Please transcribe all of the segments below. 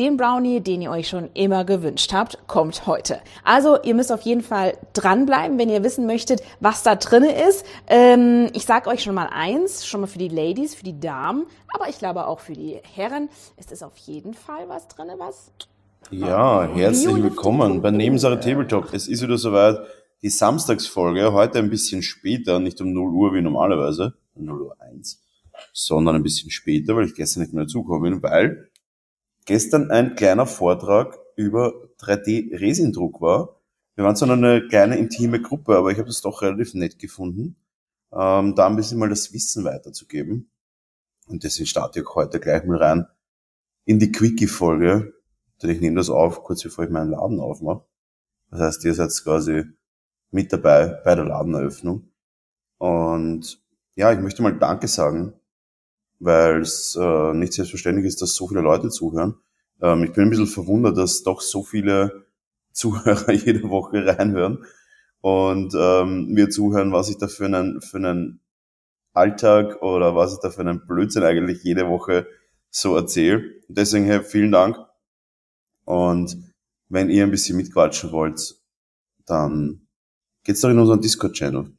den Brownie, den ihr euch schon immer gewünscht habt, kommt heute. Also ihr müsst auf jeden Fall dranbleiben, wenn ihr wissen möchtet, was da drinne ist. Ähm, ich sage euch schon mal eins, schon mal für die Ladies, für die Damen, aber ich glaube auch für die Herren. Es ist auf jeden Fall was drinne, was ja, herzlich willkommen bei Nebensache Tabletop. Es ist wieder soweit die Samstagsfolge, heute ein bisschen später, nicht um 0 Uhr wie normalerweise, 0 Uhr 1, sondern ein bisschen später, weil ich gestern nicht mehr dazugekommen bin, weil gestern ein kleiner Vortrag über 3D-Resindruck war. Wir waren zwar eine kleine intime Gruppe, aber ich habe das doch relativ nett gefunden, ähm, da ein bisschen mal das Wissen weiterzugeben. Und deswegen starte ich heute gleich mal rein in die Quickie-Folge, denn ich nehme das auf, kurz bevor ich meinen Laden aufmache. Das heißt, ihr seid quasi mit dabei bei der Ladeneröffnung. Und ja, ich möchte mal Danke sagen, weil es äh, nicht selbstverständlich ist, dass so viele Leute zuhören. Ähm, ich bin ein bisschen verwundert, dass doch so viele Zuhörer jede Woche reinhören und ähm, mir zuhören, was ich da für einen, für einen Alltag oder was ich da für einen Blödsinn eigentlich jede Woche so erzähle. Deswegen hey, vielen Dank und wenn ihr ein bisschen mitquatschen wollt, dann geht's doch in unseren Discord-Channel.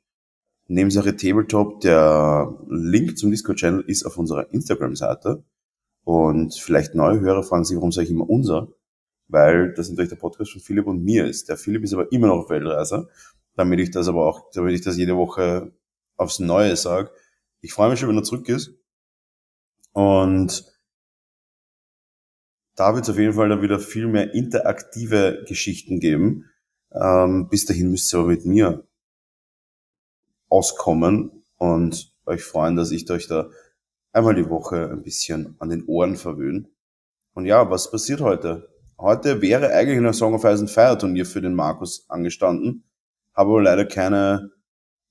Nebensache Tabletop, der Link zum Discord-Channel ist auf unserer Instagram-Seite. Und vielleicht neue Hörer fragen sich, warum sage ich immer unser? Weil das natürlich der Podcast von Philipp und mir ist. Der Philipp ist aber immer noch auf Weltreise, damit ich das aber auch, damit ich das jede Woche aufs Neue sage. Ich freue mich schon, wenn er zurück ist. Und da wird es auf jeden Fall dann wieder viel mehr interaktive Geschichten geben. Ähm, bis dahin müsst ihr aber mit mir auskommen und euch freuen, dass ich euch da einmal die Woche ein bisschen an den Ohren verwöhne. Und ja, was passiert heute? Heute wäre eigentlich ein Song of Ice Turnier für den Markus angestanden, habe aber leider keine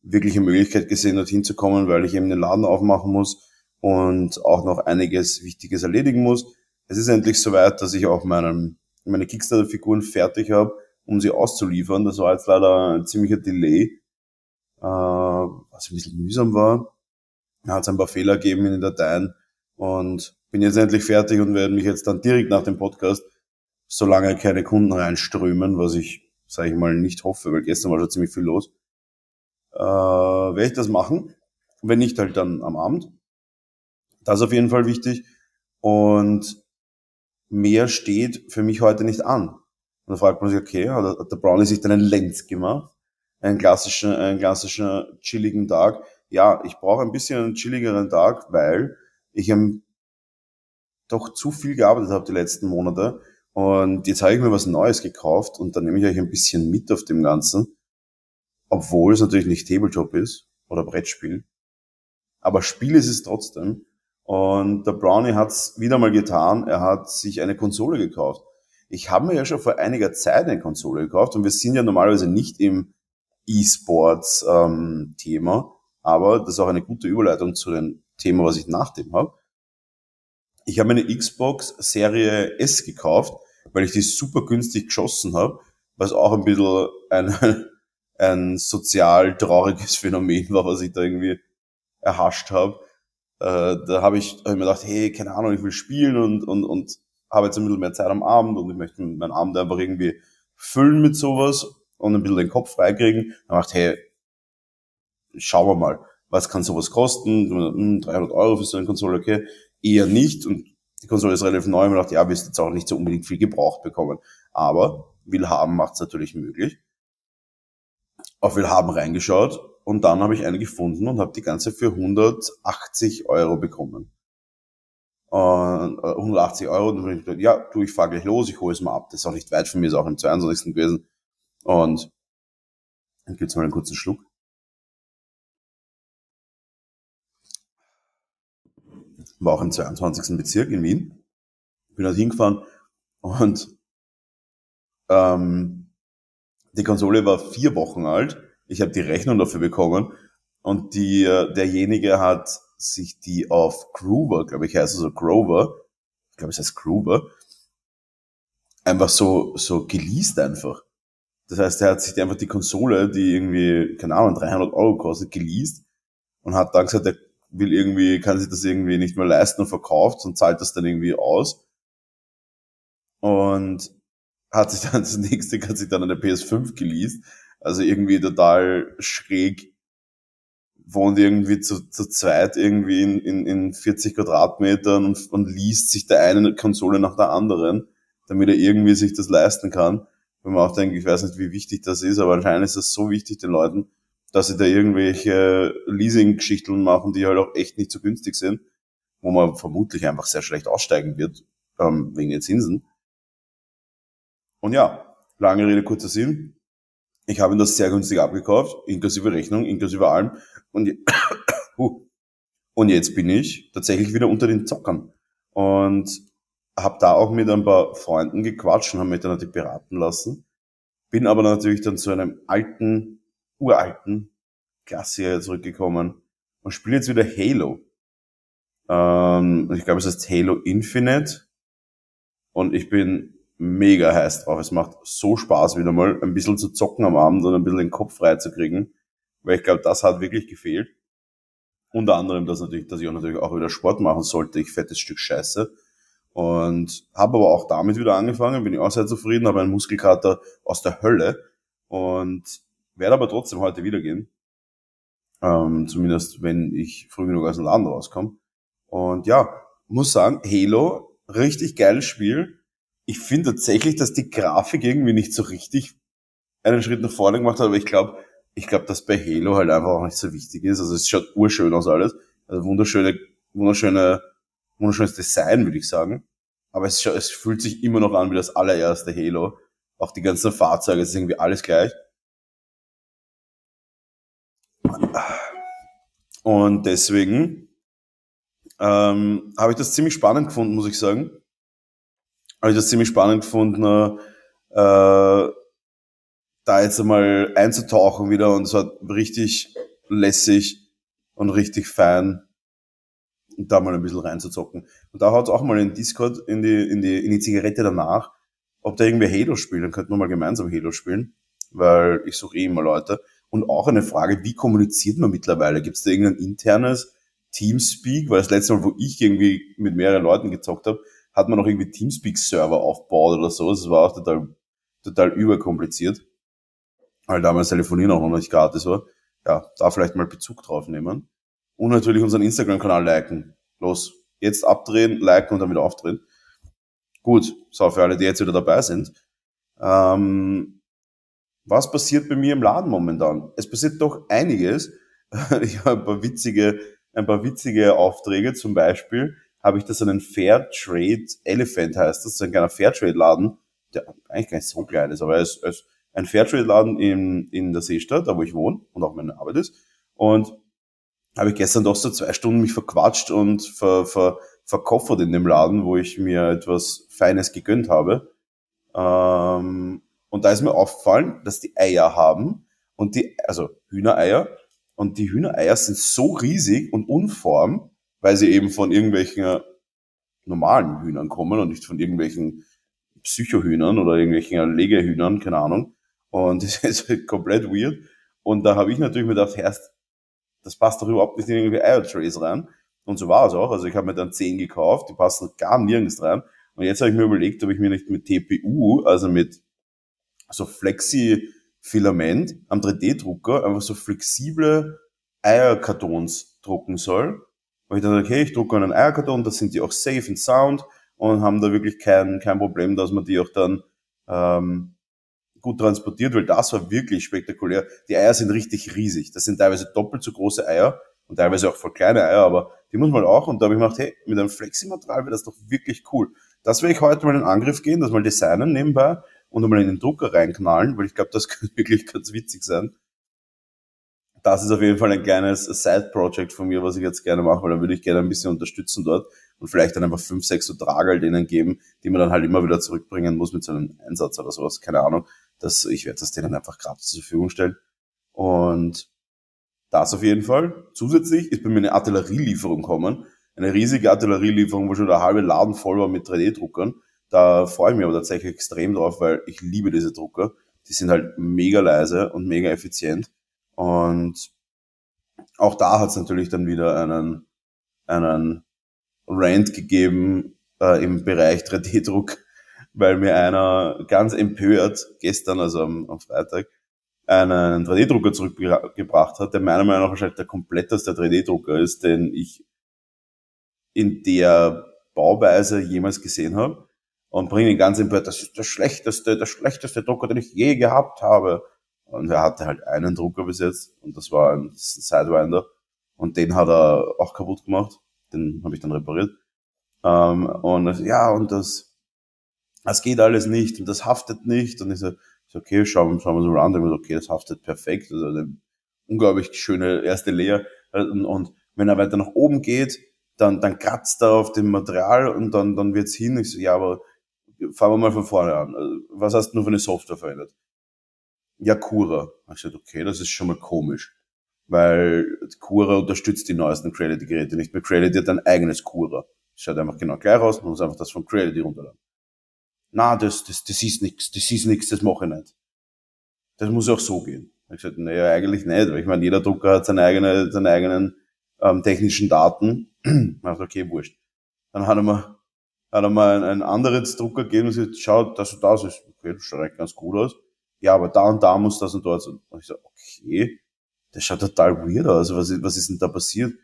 wirkliche Möglichkeit gesehen, dorthin zu kommen, weil ich eben den Laden aufmachen muss und auch noch einiges Wichtiges erledigen muss es ist endlich soweit, dass ich auch meinen, meine Kickstarter-Figuren fertig habe, um sie auszuliefern. Das war jetzt leider ein ziemlicher Delay, äh, was ein bisschen mühsam war. Da hat es ein paar Fehler gegeben in den Dateien und bin jetzt endlich fertig und werde mich jetzt dann direkt nach dem Podcast, solange keine Kunden reinströmen, was ich, sage ich mal, nicht hoffe, weil gestern war schon ziemlich viel los, äh, werde ich das machen. Wenn nicht, halt dann am Abend. Das ist auf jeden Fall wichtig. Und mehr steht für mich heute nicht an. Und da fragt man sich, okay, hat der Brownie sich dann einen Lenz gemacht? Einen klassischen, einen klassischen chilligen Tag. Ja, ich brauche ein bisschen einen chilligeren Tag, weil ich ähm, doch zu viel gearbeitet habe die letzten Monate. Und jetzt habe ich mir was Neues gekauft und dann nehme ich euch ein bisschen mit auf dem Ganzen. Obwohl es natürlich nicht Tabletop ist oder Brettspiel. Aber Spiel ist es trotzdem. Und der Brownie hat es wieder mal getan. Er hat sich eine Konsole gekauft. Ich habe mir ja schon vor einiger Zeit eine Konsole gekauft und wir sind ja normalerweise nicht im E-Sports-Thema, ähm, aber das ist auch eine gute Überleitung zu dem Thema, was ich nach dem habe. Ich habe eine Xbox Serie S gekauft, weil ich die super günstig geschossen habe, was auch ein bisschen ein, ein sozial trauriges Phänomen war, was ich da irgendwie erhascht habe äh, da habe ich, hab ich mir gedacht, hey, keine Ahnung, ich will spielen und, und, und habe jetzt ein bisschen mehr Zeit am Abend und ich möchte meinen Abend einfach irgendwie füllen mit sowas und ein bisschen den Kopf freikriegen. Dann dachte hey, schauen wir mal, was kann sowas kosten? 300 hm, Euro für so eine Konsole, okay, eher nicht und die Konsole ist relativ neu man dachte, ja, wirst jetzt auch nicht so unbedingt viel gebraucht bekommen. Aber will haben macht es natürlich möglich. Auf will haben reingeschaut und dann habe ich eine gefunden und habe die ganze für 180 Euro bekommen. Und, äh, 180 Euro, und dann habe ich gedacht, ja, du, ich fahre gleich los, ich hole es mal ab. Das ist auch nicht weit von mir, ist auch im 22. gewesen. Und dann gibt's mal einen kurzen Schluck. War auch im 22. Bezirk in Wien. Bin dort hingefahren und ähm, die Konsole war vier Wochen alt ich habe die Rechnung dafür bekommen und die, äh, derjenige hat sich die auf Groover, glaube ich, heißt es so Grover, ich glaube, es heißt Groover, einfach so, so geleast einfach. Das heißt, er hat sich einfach die Konsole, die irgendwie, keine Ahnung, 300 Euro kostet, geleast und hat dann gesagt, er will irgendwie, kann sich das irgendwie nicht mehr leisten und verkauft und zahlt das dann irgendwie aus. und hat sich dann das nächste, hat sich dann eine PS5 geleast. Also irgendwie total schräg wohnt irgendwie zu, zu zweit irgendwie in, in, in 40 Quadratmetern und, und liest sich der eine Konsole nach der anderen, damit er irgendwie sich das leisten kann. Wenn man auch denkt, ich weiß nicht, wie wichtig das ist, aber anscheinend ist das so wichtig den Leuten, dass sie da irgendwelche Leasing-Geschichten machen, die halt auch echt nicht so günstig sind, wo man vermutlich einfach sehr schlecht aussteigen wird, ähm, wegen den Zinsen. Und ja, lange Rede, kurzer Sinn. Ich habe ihn das sehr günstig abgekauft, inklusive Rechnung, inklusive allem. Und, und jetzt bin ich tatsächlich wieder unter den Zockern. Und habe da auch mit ein paar Freunden gequatscht und habe mich dann natürlich beraten lassen. Bin aber natürlich dann zu einem alten, uralten Klassiker zurückgekommen und spiele jetzt wieder Halo. Ähm, ich glaube, es heißt Halo Infinite. Und ich bin mega heiß drauf. Es macht so Spaß, wieder mal ein bisschen zu zocken am Abend und ein bisschen den Kopf frei zu kriegen. Weil ich glaube, das hat wirklich gefehlt. Unter anderem, dass, natürlich, dass ich auch natürlich auch wieder Sport machen sollte. Ich fettes Stück Scheiße. Und habe aber auch damit wieder angefangen, bin ich auch sehr zufrieden, habe einen Muskelkater aus der Hölle und werde aber trotzdem heute wieder gehen. Ähm, zumindest wenn ich früh genug aus dem Laden rauskomme. Und ja, muss sagen, Halo, richtig geiles Spiel ich finde tatsächlich, dass die Grafik irgendwie nicht so richtig einen Schritt nach vorne gemacht hat, aber ich glaube, ich glaube, dass bei Halo halt einfach auch nicht so wichtig ist. Also es schaut urschön aus alles. Also wunderschöne, wunderschöne, wunderschönes Design, würde ich sagen. Aber es, es fühlt sich immer noch an wie das allererste Halo. Auch die ganzen Fahrzeuge, es ist irgendwie alles gleich. Und deswegen ähm, habe ich das ziemlich spannend gefunden, muss ich sagen habe ich das ziemlich spannend gefunden, äh, da jetzt einmal einzutauchen wieder und es war richtig lässig und richtig fein und da mal ein bisschen reinzuzocken. Und da haut auch mal in Discord in die, in die, in die Zigarette danach, ob da irgendwie Halo spielt, dann könnten wir mal gemeinsam Halo spielen, weil ich suche eh immer Leute. Und auch eine Frage, wie kommuniziert man mittlerweile? Gibt es da irgendein internes Teamspeak? Weil das letzte Mal, wo ich irgendwie mit mehreren Leuten gezockt habe, hat man noch irgendwie Teamspeak-Server aufgebaut oder so. Das war auch total, total überkompliziert. Weil damals Telefonieren auch noch nicht gratis war. Ja, da vielleicht mal Bezug drauf nehmen. Und natürlich unseren Instagram-Kanal liken. Los, jetzt abdrehen, liken und dann wieder aufdrehen. Gut, so für alle, die jetzt wieder dabei sind. Ähm, was passiert bei mir im Laden momentan? Es passiert doch einiges. Ich habe ein paar witzige, ein paar witzige Aufträge, zum Beispiel habe ich da so einen Fairtrade Elephant heißt das, so ein kleiner Fairtrade-Laden, der eigentlich gar nicht so klein ist, aber er ist, ist ein Fairtrade-Laden in, in der Seestadt, da wo ich wohne und auch meine Arbeit ist. Und habe ich gestern doch so zwei Stunden mich verquatscht und ver, ver, verkoffert in dem Laden, wo ich mir etwas Feines gegönnt habe. Ähm, und da ist mir aufgefallen, dass die Eier haben und die, also Hühnereier, und die Hühnereier sind so riesig und unform, weil sie eben von irgendwelchen normalen Hühnern kommen und nicht von irgendwelchen Psychohühnern oder irgendwelchen Legehühnern, keine Ahnung. Und das ist komplett weird. Und da habe ich natürlich mir gedacht, erst, das passt doch überhaupt nicht in irgendwie Eiertrays rein. Und so war es auch. Also ich habe mir dann 10 gekauft, die passen gar nirgends rein. Und jetzt habe ich mir überlegt, ob ich mir nicht mit TPU, also mit so Flexi-Filament am 3D-Drucker einfach so flexible Eierkartons drucken soll wo ich dann okay, ich drucke einen Eierkarton, da sind die auch safe and sound und haben da wirklich kein, kein Problem, dass man die auch dann ähm, gut transportiert, weil das war wirklich spektakulär. Die Eier sind richtig riesig. Das sind teilweise doppelt so große Eier und teilweise auch voll kleine Eier, aber die muss man auch. Und da habe ich gedacht, hey, mit einem Flexi-Material wäre das doch wirklich cool. Das werde ich heute mal in Angriff gehen, das mal designen nebenbei und mal in den Drucker reinknallen, weil ich glaube, das könnte wirklich ganz witzig sein das ist auf jeden Fall ein kleines Side-Project von mir, was ich jetzt gerne mache, weil dann würde ich gerne ein bisschen unterstützen dort und vielleicht dann einfach fünf, sechs so Tragerl denen geben, die man dann halt immer wieder zurückbringen muss mit so einem Einsatz oder sowas, keine Ahnung. Das, ich werde das denen einfach gratis zur Verfügung stellen. Und das auf jeden Fall. Zusätzlich ist bei mir eine Artillerielieferung kommen. Eine riesige Artillerielieferung, wo schon der halbe Laden voll war mit 3D-Druckern. Da freue ich mich aber tatsächlich extrem drauf, weil ich liebe diese Drucker. Die sind halt mega leise und mega effizient. Und auch da hat es natürlich dann wieder einen, einen Rant gegeben äh, im Bereich 3D-Druck, weil mir einer ganz empört gestern, also am, am Freitag, einen 3D-Drucker zurückgebracht hat, der meiner Meinung nach wahrscheinlich der kompletteste 3D-Drucker ist, den ich in der Bauweise jemals gesehen habe. Und bringe ihn ganz empört, das ist der schlechteste, der schlechteste Drucker, den ich je gehabt habe. Und er hatte halt einen Drucker bis jetzt und das war ein Sidewinder. Und den hat er auch kaputt gemacht. Den habe ich dann repariert. Ähm, und ja, und das, das geht alles nicht und das haftet nicht. Und ich so, so okay, schauen, schauen wir so mal an. Und okay, das haftet perfekt. Also eine unglaublich schöne erste Layer. Und, und wenn er weiter nach oben geht, dann, dann kratzt er auf dem Material und dann, dann wird's hin. Ich so, ja, aber fangen wir mal von vorne an. Also, was hast du nur für eine Software verwendet? Ja, Cura. Ich gesagt, okay, das ist schon mal komisch. Weil Cura unterstützt die neuesten Creality-Geräte nicht mehr. Creality hat ein eigenes Cura. Schaut einfach genau gleich aus, man muss einfach das von Creality runterladen. Na, das, das, das ist nix, das ist nix, das mache ich nicht. Das muss auch so gehen. Ich gesagt, naja, eigentlich nicht, weil ich meine, jeder Drucker hat seine eigene, seine eigenen ähm, technischen Daten. ich dachte, okay, wurscht. Dann hat er mir, hat er mir ein, ein anderes Drucker gegeben und gesagt, schau, das und das ist, okay, das schaut ganz gut aus ja, aber da und da muss das und dort. Und ich so, okay, das schaut total weird aus. Was ist, was ist denn da passiert?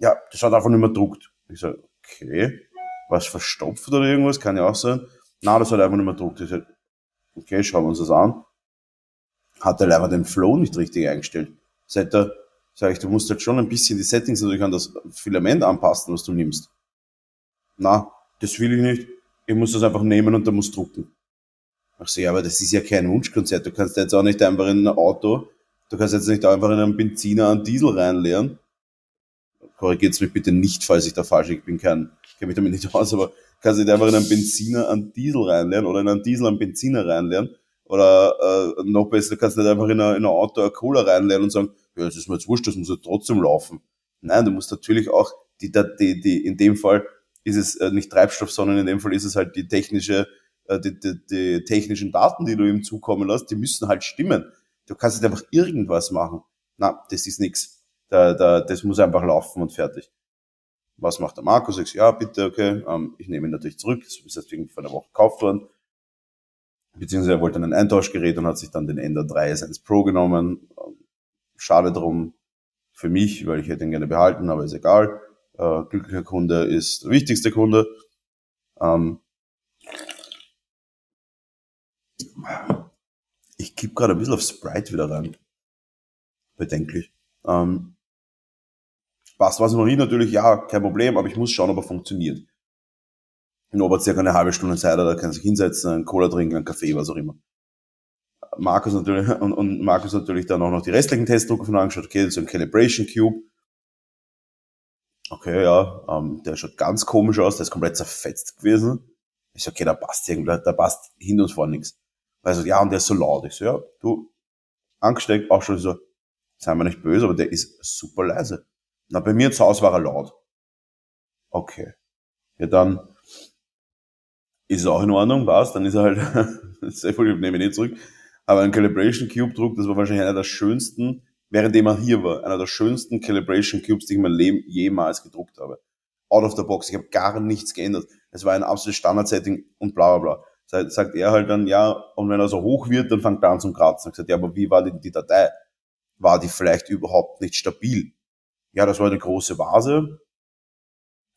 Ja, das schaut einfach nicht mehr druckt. Ich so, okay, was verstopft oder irgendwas, kann ja auch sein. Na, das hat einfach nicht mehr druckt. Ich so, okay, schauen wir uns das an. Hat der einfach den Flow nicht richtig eingestellt. Seit da, sag ich, du musst halt schon ein bisschen die Settings natürlich an das Filament anpassen, was du nimmst. Na, das will ich nicht. Ich muss das einfach nehmen und dann muss drucken. Ach so, ja, aber das ist ja kein Wunschkonzert. Du kannst jetzt auch nicht einfach in ein Auto, du kannst jetzt nicht einfach in einen Benziner einen Diesel reinleeren. Korrigiert mich bitte nicht, falls ich da falsch ich bin kein, ich kenne mich damit nicht aus, aber kannst nicht einfach in einen Benziner einen Diesel reinleeren oder in einen Diesel einen Benziner reinleeren. Oder äh, noch besser, du kannst nicht einfach in ein, in ein Auto eine Cola reinleeren und sagen, ja, das ist mir jetzt wurscht, das muss ja trotzdem laufen. Nein, du musst natürlich auch, die, die, die, in dem Fall ist es äh, nicht Treibstoff, sondern in dem Fall ist es halt die technische äh, die, die, die technischen Daten, die du ihm zukommen lässt, die müssen halt stimmen. Du kannst nicht einfach irgendwas machen. Na, das ist nix. Da, da, das muss einfach laufen und fertig. Was macht der Markus? Ich ja, bitte, okay, ähm, ich nehme ihn natürlich zurück. Das ist deswegen vor einer Woche gekauft worden. Beziehungsweise er wollte ein Eintauschgerät und hat sich dann den Ender 3S1 Pro genommen. Ähm, schade drum für mich, weil ich hätte ihn gerne behalten, aber ist egal. Äh, glücklicher Kunde ist der wichtigste Kunde. Ähm, ich kipp gerade ein bisschen auf Sprite wieder rein. Bedenklich. Ähm, passt was noch nie natürlich, ja, kein Problem, aber ich muss schauen, ob er funktioniert. Er circa eine halbe Stunde Zeit hat, er kann sich hinsetzen, einen Cola trinken, einen Kaffee, was auch immer. Markus natürlich, und, und Markus natürlich dann auch noch die restlichen Testdrucker von angeschaut, okay, das ist ein Calibration Cube. Okay, ja, ähm, der schaut ganz komisch aus, der ist komplett zerfetzt gewesen. Ich so, okay, da passt irgendwie, da passt hin und vor nichts. Also, ja, und der ist so laut. Ich so, ja, du, angesteckt, auch schon so, sei mir nicht böse, aber der ist super leise. Na, bei mir zu Hause war er laut. Okay. Ja, dann ist es auch in Ordnung, was? Dann ist er halt, sehr wohl, nehme ich nicht zurück. Aber ein Calibration Cube Druck, das war wahrscheinlich einer der schönsten, währenddem er hier war, einer der schönsten Calibration Cubes, die ich in meinem Leben jemals gedruckt habe. Out of the box. Ich habe gar nichts geändert. Es war ein absolutes Standard-Setting und bla bla bla sagt er halt dann, ja, und wenn er so hoch wird, dann fängt er an zum Kratzen. Ich gesagt, ja, aber wie war denn die Datei? War die vielleicht überhaupt nicht stabil? Ja, das war eine große Vase.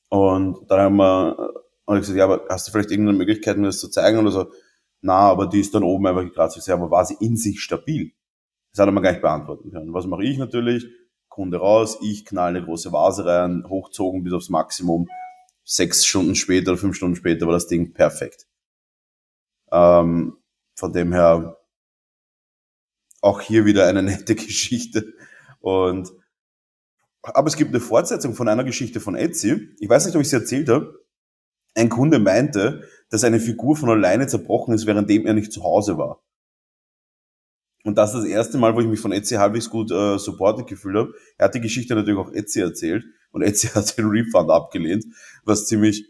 Und dann haben wir, und ich gesagt, ja, aber hast du vielleicht irgendeine Möglichkeit, mir das zu zeigen oder so? Na, aber die ist dann oben einfach gekratzt. Ich sage, aber war sie in sich stabil? Das hat er mir gar nicht beantworten können. Was mache ich natürlich? Kunde raus, ich knall eine große Vase rein, hochzogen bis aufs Maximum. Sechs Stunden später oder fünf Stunden später war das Ding perfekt. Ähm, von dem her auch hier wieder eine nette Geschichte. Und aber es gibt eine Fortsetzung von einer Geschichte von Etsy. Ich weiß nicht, ob ich sie erzählt habe. Ein Kunde meinte, dass eine Figur von alleine zerbrochen ist, währenddem er nicht zu Hause war. Und das ist das erste Mal, wo ich mich von Etsy halbwegs gut äh, supported gefühlt habe. Er hat die Geschichte natürlich auch Etsy erzählt und Etsy hat den Refund abgelehnt, was ziemlich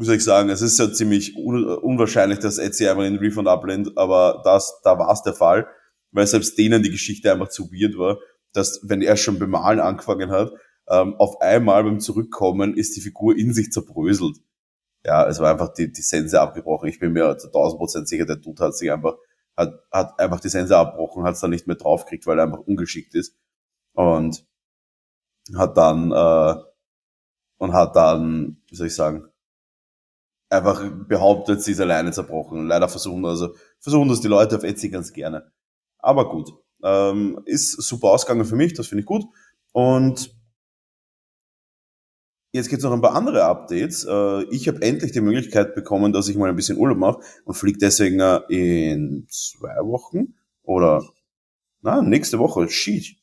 soll ich sagen, es ist ja ziemlich un unwahrscheinlich, dass Etsy einfach den Refund ablehnt, aber das, da war es der Fall, weil selbst denen die Geschichte einfach zu weird war, dass wenn er schon beim Malen angefangen hat, ähm, auf einmal beim Zurückkommen ist die Figur in sich zerbröselt. ja, es war einfach die, die Sense abgebrochen. Ich bin mir zu 1000 Prozent sicher, der Dude hat sich einfach, hat, hat einfach die Sense abgebrochen, hat es dann nicht mehr draufgekriegt, weil er einfach ungeschickt ist. Und hat dann, äh, und hat dann, wie soll ich sagen, einfach behauptet, sie ist alleine zerbrochen. leider versuchen, also, versuchen das die Leute auf Etsy ganz gerne. Aber gut. Ähm, ist super ausgegangen für mich, das finde ich gut. Und Jetzt gibt es noch ein paar andere Updates. Äh, ich habe endlich die Möglichkeit bekommen, dass ich mal ein bisschen Urlaub mache und fliege deswegen äh, in zwei Wochen oder na, nächste Woche. Shit.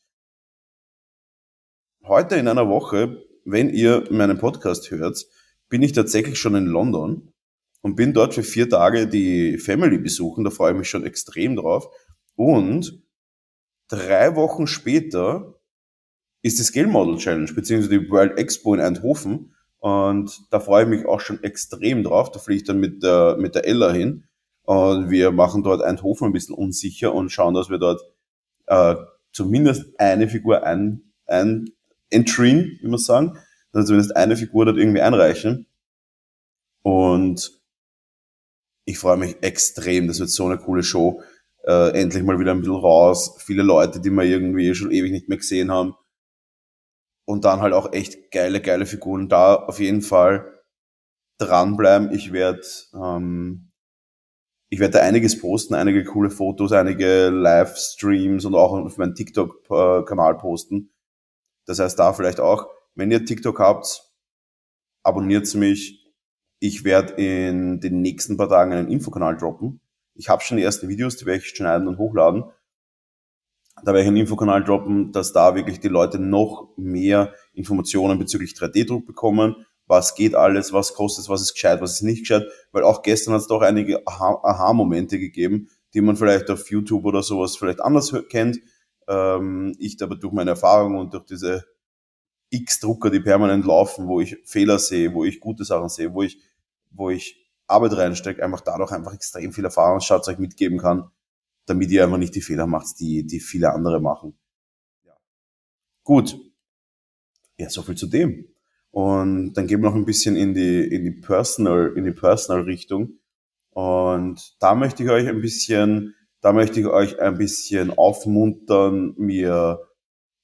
Heute in einer Woche, wenn ihr meinen Podcast hört, bin ich tatsächlich schon in London und bin dort für vier Tage die Family besuchen. Da freue ich mich schon extrem drauf. Und drei Wochen später ist die Scale Model Challenge, beziehungsweise die World Expo in Eindhoven. Und da freue ich mich auch schon extrem drauf. Da fliege ich dann mit der, mit der Ella hin. Und wir machen dort Eindhoven ein bisschen unsicher und schauen, dass wir dort äh, zumindest eine Figur ein, ein entryen, wie man sagen. Also zumindest eine Figur dort irgendwie einreichen. Und ich freue mich extrem. Das wird so eine coole Show. Äh, endlich mal wieder ein bisschen raus. Viele Leute, die wir irgendwie schon ewig nicht mehr gesehen haben und dann halt auch echt geile, geile Figuren. Da auf jeden Fall dranbleiben. Ich werde ähm, ich werde da einiges posten, einige coole Fotos, einige Livestreams und auch auf meinen TikTok-Kanal posten. Das heißt, da vielleicht auch, wenn ihr TikTok habt, abonniert mich. Ich werde in den nächsten paar Tagen einen Infokanal droppen. Ich habe schon die ersten Videos, die werde ich schneiden und hochladen da werde ich einen Infokanal droppen, dass da wirklich die Leute noch mehr Informationen bezüglich 3D-Druck bekommen. Was geht alles, was kostet was ist gescheit, was ist nicht gescheit. Weil auch gestern hat es doch einige Aha-Momente gegeben, die man vielleicht auf YouTube oder sowas vielleicht anders kennt. Ähm, ich aber durch meine Erfahrung und durch diese X-Drucker, die permanent laufen, wo ich Fehler sehe, wo ich gute Sachen sehe, wo ich, wo ich Arbeit reinstecke, einfach dadurch einfach extrem viel Erfahrungsschatz mitgeben kann, damit ihr einfach nicht die Fehler macht, die, die viele andere machen. Ja. Gut. Ja, so viel zu dem. Und dann gehen wir noch ein bisschen in die, in die Personal, in die Personal Richtung. Und da möchte ich euch ein bisschen, da möchte ich euch ein bisschen aufmuntern, mir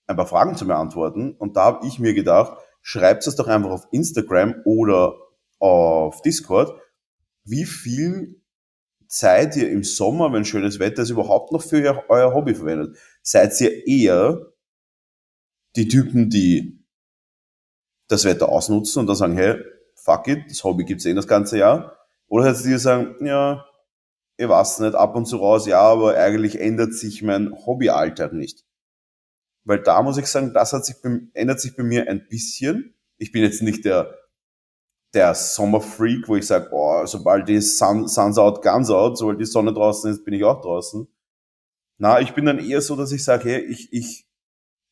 ein paar Fragen zu beantworten. Und da habe ich mir gedacht, schreibt es doch einfach auf Instagram oder auf Discord, wie viel Zeit ihr im Sommer, wenn schönes Wetter ist, überhaupt noch für euer Hobby verwendet? Seid ihr eher die Typen, die das Wetter ausnutzen und dann sagen, hey, fuck it, das Hobby gibt's eh das ganze Jahr? Oder seid ihr die, sagen, ja, ich weiß nicht, ab und zu raus, ja, aber eigentlich ändert sich mein Hobbyalltag nicht. Weil da muss ich sagen, das hat sich, ändert sich bei mir ein bisschen. Ich bin jetzt nicht der der Sommerfreak, wo ich sage, oh, sobald die Sun, Sun's out, Guns out, sobald die Sonne draußen ist, bin ich auch draußen. Na, ich bin dann eher so, dass ich sage, hey, ich, ich,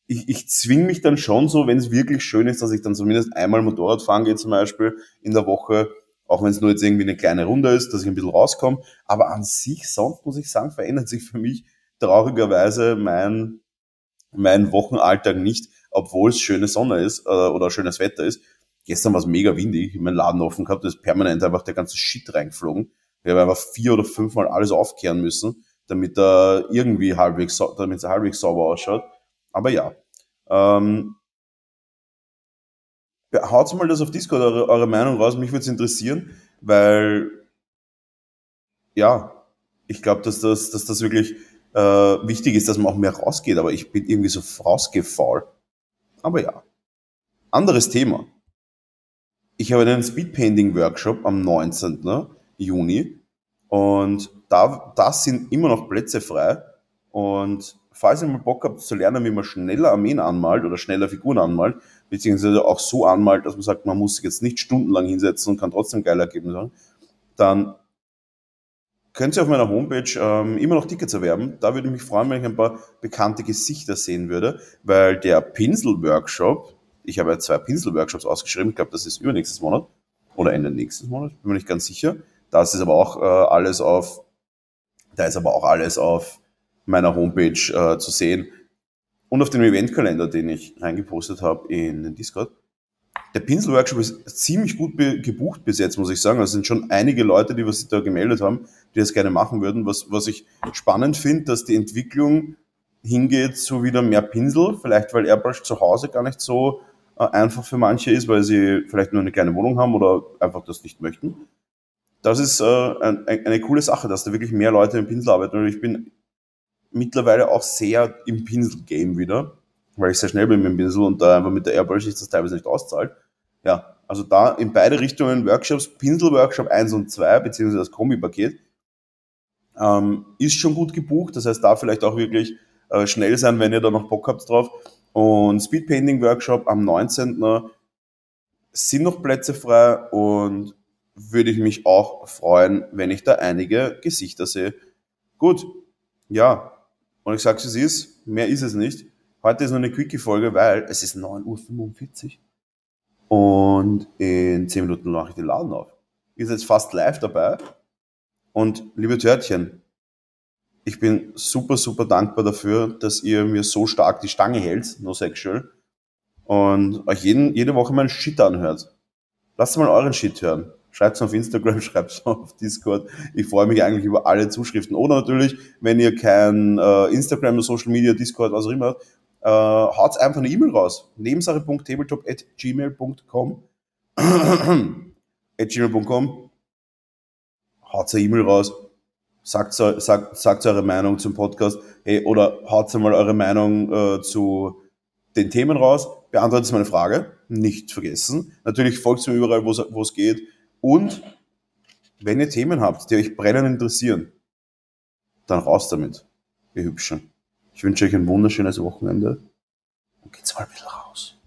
ich, ich zwing mich dann schon so, wenn es wirklich schön ist, dass ich dann zumindest einmal Motorrad fahren gehe zum Beispiel in der Woche, auch wenn es nur jetzt irgendwie eine kleine Runde ist, dass ich ein bisschen rauskomme. Aber an sich, sonst muss ich sagen, verändert sich für mich traurigerweise mein, mein Wochenalltag nicht, obwohl es schöne Sonne ist äh, oder schönes Wetter ist. Gestern war es mega windig, ich habe meinen Laden offen gehabt, da ist permanent einfach der ganze Shit reingeflogen. Wir haben einfach vier oder fünfmal alles aufkehren müssen, damit er irgendwie halbwegs, damit es halbwegs sauber ausschaut. Aber ja, ähm, haut mal das auf Discord eure, eure Meinung raus, mich würde es interessieren, weil ja, ich glaube, dass das, dass das wirklich äh, wichtig ist, dass man auch mehr rausgeht, aber ich bin irgendwie so rausgefaul. Aber ja, anderes Thema ich habe einen Speedpainting-Workshop am 19. Juni und da, da sind immer noch Plätze frei. Und falls ihr mal Bock habt zu lernen, wie man schneller Armeen anmalt oder schneller Figuren anmalt, beziehungsweise auch so anmalt, dass man sagt, man muss sich jetzt nicht stundenlang hinsetzen und kann trotzdem geile Ergebnisse haben, dann könnt ihr auf meiner Homepage ähm, immer noch Tickets erwerben. Da würde ich mich freuen, wenn ich ein paar bekannte Gesichter sehen würde, weil der Pinsel-Workshop, ich habe ja zwei Pinselworkshops ausgeschrieben. Ich glaube, das ist übernächstes Monat oder Ende nächstes Monat. Bin mir nicht ganz sicher. Das ist aber auch äh, alles auf, da ist aber auch alles auf meiner Homepage äh, zu sehen und auf dem Eventkalender, den ich reingepostet habe in den Discord. der Pinselworkshop ist ziemlich gut gebucht bis jetzt, muss ich sagen. Also es sind schon einige Leute, die was sich da gemeldet haben, die das gerne machen würden. Was, was ich spannend finde, dass die Entwicklung hingeht zu wieder mehr Pinsel, vielleicht weil Airbrush zu Hause gar nicht so einfach für manche ist, weil sie vielleicht nur eine kleine Wohnung haben oder einfach das nicht möchten. Das ist äh, ein, eine coole Sache, dass da wirklich mehr Leute im Pinsel arbeiten. Und ich bin mittlerweile auch sehr im Pinsel-Game wieder, weil ich sehr schnell bin mit dem Pinsel und da einfach mit der Airbrush sich das teilweise nicht auszahlt. Ja, also da in beide Richtungen Workshops, Pinsel-Workshop 1 und 2, beziehungsweise das Kombi-Paket, ähm, ist schon gut gebucht. Das heißt, da vielleicht auch wirklich äh, schnell sein, wenn ihr da noch Bock habt drauf. Und Speedpainting Workshop am 19. sind noch Plätze frei und würde ich mich auch freuen, wenn ich da einige Gesichter sehe. Gut, ja, und ich sag's es ist, mehr ist es nicht. Heute ist noch eine Quickie-Folge, weil es ist 9.45 Uhr und in 10 Minuten mache ich den Laden auf. Ist jetzt fast live dabei. Und liebe Törtchen, ich bin super, super dankbar dafür, dass ihr mir so stark die Stange hält, no sexual, und euch jeden, jede Woche meinen Shit anhört. Lasst mal euren Shit hören. Schreibt's auf Instagram, schreibt's auf Discord. Ich freue mich eigentlich über alle Zuschriften. Oder natürlich, wenn ihr kein äh, Instagram, Social Media, Discord, was auch immer habt, äh, haut einfach eine E-Mail raus. Nebensache.tabletop.gmail.com at gmail.com haut eine E-Mail raus sagt, sagt, sagt eure Meinung zum Podcast, hey, oder haut mal eure Meinung äh, zu den Themen raus, beantwortet meine Frage, nicht vergessen. Natürlich folgt mir überall, wo es geht. Und wenn ihr Themen habt, die euch brennend interessieren, dann raus damit, ihr Hübschen. Ich wünsche euch ein wunderschönes Wochenende und geht's mal ein bisschen raus.